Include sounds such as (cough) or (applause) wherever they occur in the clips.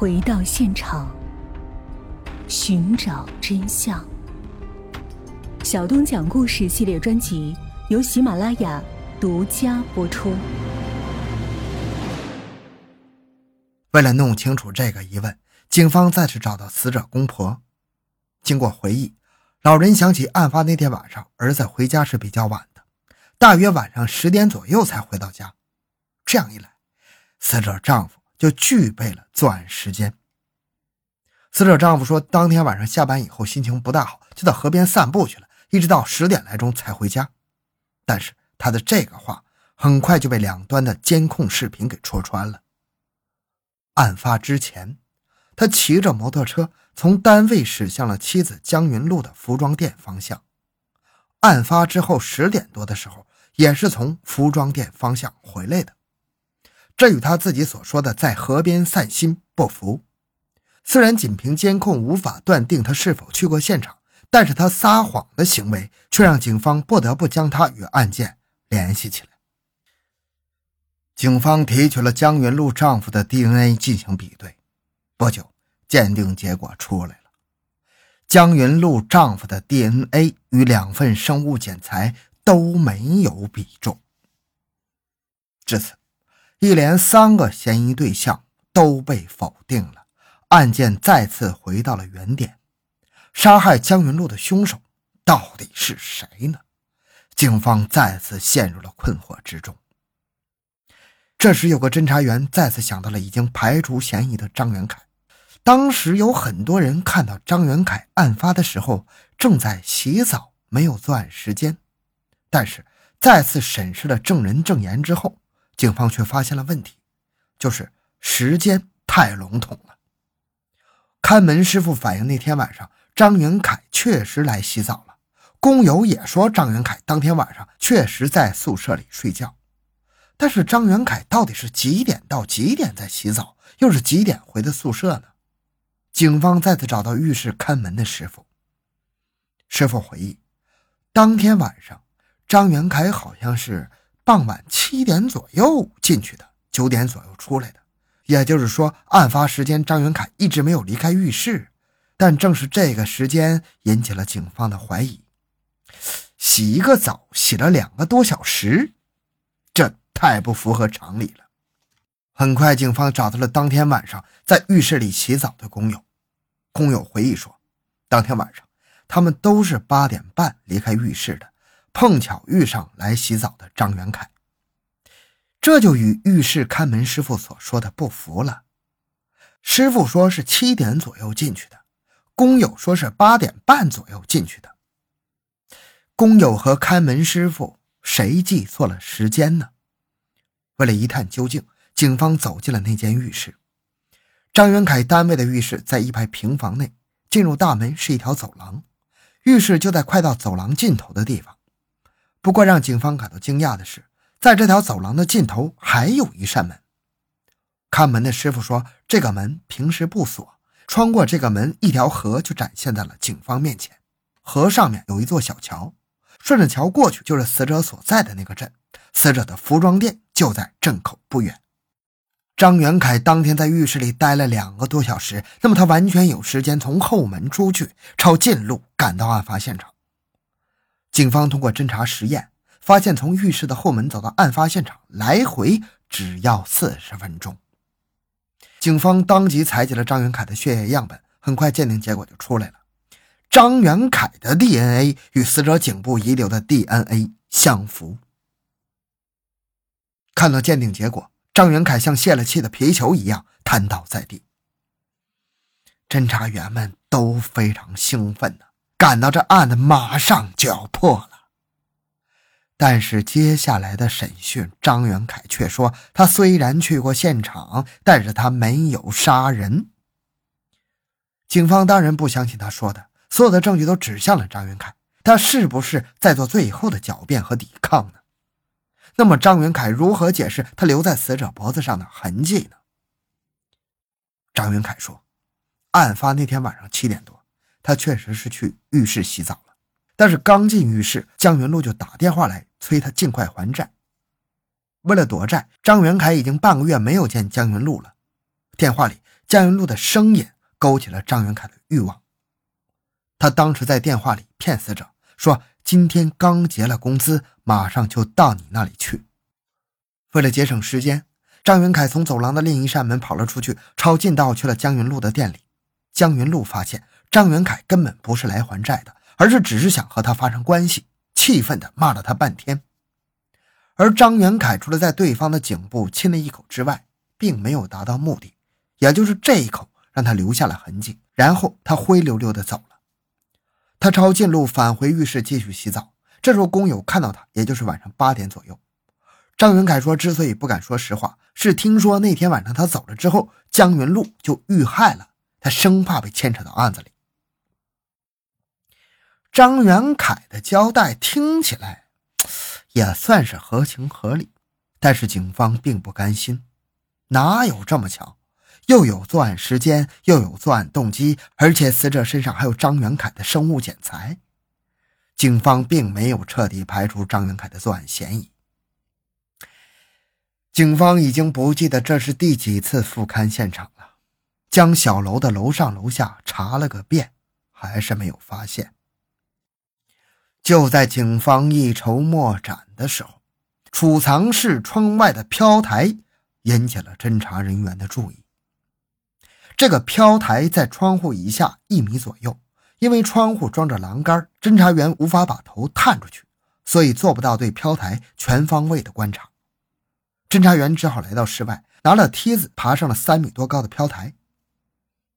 回到现场，寻找真相。小东讲故事系列专辑由喜马拉雅独家播出。为了弄清楚这个疑问，警方再次找到死者公婆。经过回忆，老人想起案发那天晚上，儿子回家是比较晚的，大约晚上十点左右才回到家。这样一来，死者丈夫就具备了作案时间。死者丈夫说，当天晚上下班以后心情不大好，就到河边散步去了，一直到十点来钟才回家。但是他的这个话很快就被两端的监控视频给戳穿了。案发之前，他骑着摩托车从单位驶向了妻子江云路的服装店方向。案发之后十点多的时候，也是从服装店方向回来的。这与他自己所说的在河边散心不符。虽然仅凭监控无法断定他是否去过现场，但是他撒谎的行为却让警方不得不将他与案件联系起来。警方提取了江云露丈夫的 DNA 进行比对，不久，鉴定结果出来了，江云露丈夫的 DNA 与两份生物检材都没有比中。至此。一连三个嫌疑对象都被否定了，案件再次回到了原点。杀害江云露的凶手到底是谁呢？警方再次陷入了困惑之中。这时，有个侦查员再次想到了已经排除嫌疑的张元凯。当时有很多人看到张元凯案发的时候正在洗澡，没有作案时间。但是，再次审视了证人证言之后。警方却发现了问题，就是时间太笼统了。看门师傅反映，那天晚上张元凯确实来洗澡了。工友也说，张元凯当天晚上确实在宿舍里睡觉。但是张元凯到底是几点到几点在洗澡，又是几点回的宿舍呢？警方再次找到浴室看门的师傅。师傅回忆，当天晚上张元凯好像是。傍晚七点左右进去的，九点左右出来的，也就是说，案发时间张元凯一直没有离开浴室。但正是这个时间引起了警方的怀疑：洗一个澡洗了两个多小时，这太不符合常理了。很快，警方找到了当天晚上在浴室里洗澡的工友。工友回忆说，当天晚上他们都是八点半离开浴室的。碰巧遇上来洗澡的张元凯，这就与浴室看门师傅所说的不符了。师傅说是七点左右进去的，工友说是八点半左右进去的。工友和看门师傅谁记错了时间呢？为了一探究竟，警方走进了那间浴室。张元凯单位的浴室在一排平房内，进入大门是一条走廊，浴室就在快到走廊尽头的地方。不过，让警方感到惊讶的是，在这条走廊的尽头还有一扇门。看门的师傅说，这个门平时不锁，穿过这个门，一条河就展现在了警方面前。河上面有一座小桥，顺着桥过去就是死者所在的那个镇，死者的服装店就在镇口不远。张元凯当天在浴室里待了两个多小时，那么他完全有时间从后门出去，抄近路赶到案发现场。警方通过侦查实验，发现从浴室的后门走到案发现场来回只要四十分钟。警方当即采集了张元凯的血液样本，很快鉴定结果就出来了。张元凯的 DNA 与死者颈部遗留的 DNA 相符。看到鉴定结果，张元凯像泄了气的皮球一样瘫倒在地。侦查员们都非常兴奋呢。感到这案子马上就要破了，但是接下来的审讯，张元凯却说他虽然去过现场，但是他没有杀人。警方当然不相信他说的，所有的证据都指向了张元凯，他是不是在做最后的狡辩和抵抗呢？那么张元凯如何解释他留在死者脖子上的痕迹呢？张元凯说，案发那天晚上七点多。他确实是去浴室洗澡了，但是刚进浴室，江云路就打电话来催他尽快还债。为了躲债，张元凯已经半个月没有见江云路了。电话里，江云路的声音勾起了张元凯的欲望。他当时在电话里骗死者说：“今天刚结了工资，马上就到你那里去。”为了节省时间，张元凯从走廊的另一扇门跑了出去，抄近道去了江云路的店里。江云路发现张元凯根本不是来还债的，而是只是想和他发生关系，气愤地骂了他半天。而张元凯除了在对方的颈部亲了一口之外，并没有达到目的，也就是这一口让他留下了痕迹。然后他灰溜溜地走了。他抄近路返回浴室继续洗澡。这时候工友看到他，也就是晚上八点左右。张元凯说：“之所以不敢说实话，是听说那天晚上他走了之后，江云路就遇害了，他生怕被牵扯到案子里。”张元凯的交代听起来 (tsk) 也算是合情合理，但是警方并不甘心。哪有这么巧？又有作案时间，又有作案动机，而且死者身上还有张元凯的生物检材，警方并没有彻底排除张元凯的作案嫌疑。警方已经不记得这是第几次复勘现场了，将小楼的楼上楼下查了个遍，还是没有发现。就在警方一筹莫展的时候，储藏室窗外的飘台引起了侦查人员的注意。这个飘台在窗户以下一米左右，因为窗户装着栏杆，侦查员无法把头探出去，所以做不到对飘台全方位的观察。侦查员只好来到室外，拿了梯子爬上了三米多高的飘台。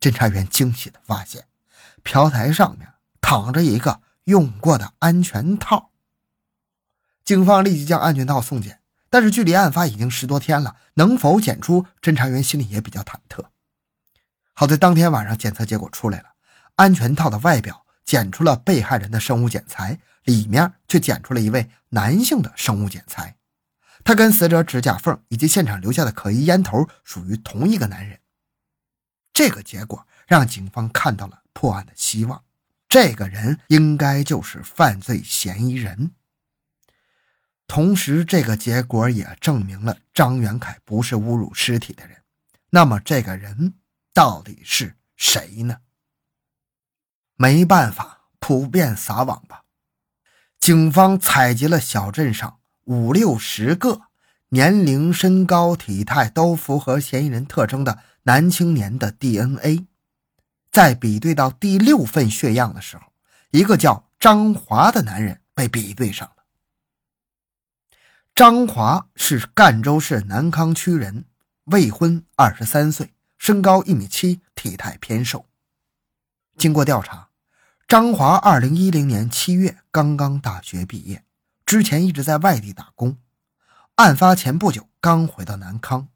侦查员惊喜地发现，飘台上面躺着一个用过的安全套。警方立即将安全套送检，但是距离案发已经十多天了，能否检出，侦查员心里也比较忐忑。好在当天晚上检测结果出来了，安全套的外表检出了被害人的生物检材，里面却检出了一位男性的生物检材。他跟死者指甲缝以及现场留下的可疑烟头属于同一个男人，这个结果让警方看到了破案的希望。这个人应该就是犯罪嫌疑人。同时，这个结果也证明了张元凯不是侮辱尸体的人。那么，这个人到底是谁呢？没办法，普遍撒网吧。警方采集了小镇上。五六十个年龄、身高、体态都符合嫌疑人特征的男青年的 DNA，在比对到第六份血样的时候，一个叫张华的男人被比对上了。张华是赣州市南康区人，未婚，二十三岁，身高一米七，体态偏瘦。经过调查，张华二零一零年七月刚刚大学毕业。之前一直在外地打工，案发前不久刚回到南康。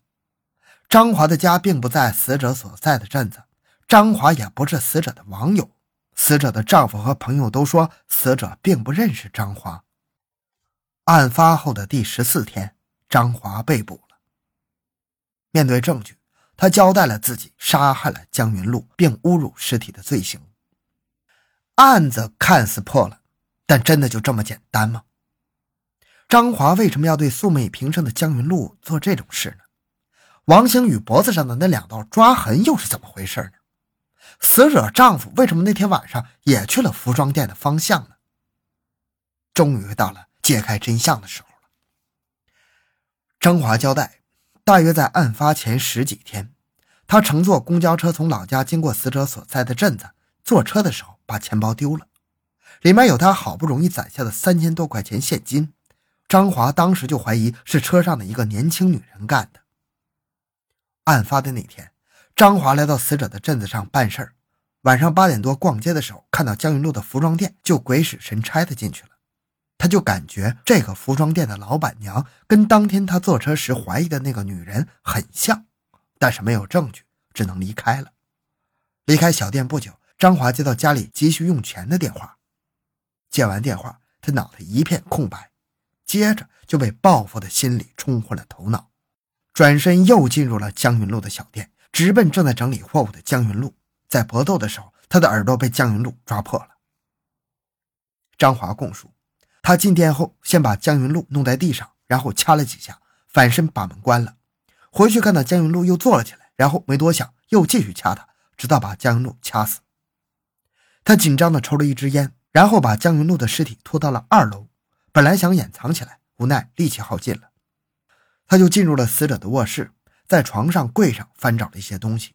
张华的家并不在死者所在的镇子，张华也不是死者的网友。死者的丈夫和朋友都说死者并不认识张华。案发后的第十四天，张华被捕了。面对证据，他交代了自己杀害了江云路并侮辱尸体的罪行。案子看似破了，但真的就这么简单吗？张华为什么要对素昧平生的江云路做这种事呢？王星宇脖子上的那两道抓痕又是怎么回事呢？死者丈夫为什么那天晚上也去了服装店的方向呢？终于到了揭开真相的时候了。张华交代，大约在案发前十几天，他乘坐公交车从老家经过死者所在的镇子，坐车的时候把钱包丢了，里面有他好不容易攒下的三千多块钱现金。张华当时就怀疑是车上的一个年轻女人干的。案发的那天，张华来到死者的镇子上办事儿，晚上八点多逛街的时候，看到江云路的服装店，就鬼使神差的进去了。他就感觉这个服装店的老板娘跟当天他坐车时怀疑的那个女人很像，但是没有证据，只能离开了。离开小店不久，张华接到家里急需用钱的电话，接完电话，他脑袋一片空白。接着就被报复的心理冲昏了头脑，转身又进入了江云路的小店，直奔正在整理货物的江云路。在搏斗的时候，他的耳朵被江云路抓破了。张华供述，他进店后先把江云路弄在地上，然后掐了几下，反身把门关了。回去看到江云路又坐了起来，然后没多想又继续掐他，直到把江云路掐死。他紧张地抽了一支烟，然后把江云路的尸体拖到了二楼。本来想掩藏起来，无奈力气耗尽了，他就进入了死者的卧室，在床上、柜上翻找了一些东西。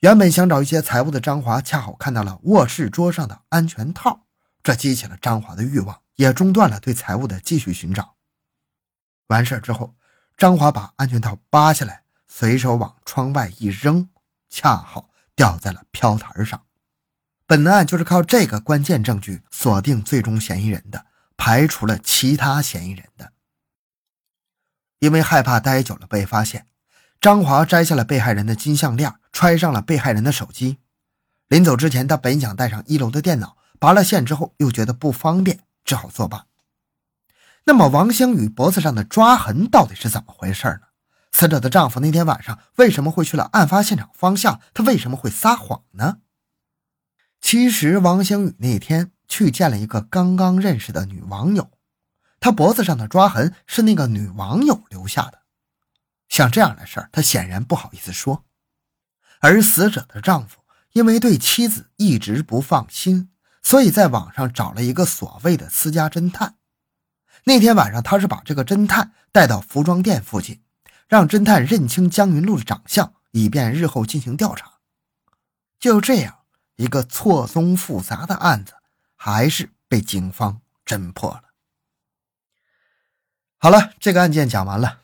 原本想找一些财物的张华，恰好看到了卧室桌上的安全套，这激起了张华的欲望，也中断了对财物的继续寻找。完事之后，张华把安全套扒下来，随手往窗外一扔，恰好掉在了飘台上。本案就是靠这个关键证据锁定最终嫌疑人的，排除了其他嫌疑人的。因为害怕待久了被发现，张华摘下了被害人的金项链，揣上了被害人的手机。临走之前，他本想带上一楼的电脑，拔了线之后又觉得不方便，只好作罢。那么王星宇脖子上的抓痕到底是怎么回事呢？死者的丈夫那天晚上为什么会去了案发现场方向？他为什么会撒谎呢？其实王星宇那天去见了一个刚刚认识的女网友，他脖子上的抓痕是那个女网友留下的。像这样的事儿，他显然不好意思说。而死者的丈夫因为对妻子一直不放心，所以在网上找了一个所谓的私家侦探。那天晚上，他是把这个侦探带到服装店附近，让侦探认清江云路的长相，以便日后进行调查。就这样，一个错综复杂的案子，还是被警方侦破了。好了，这个案件讲完了。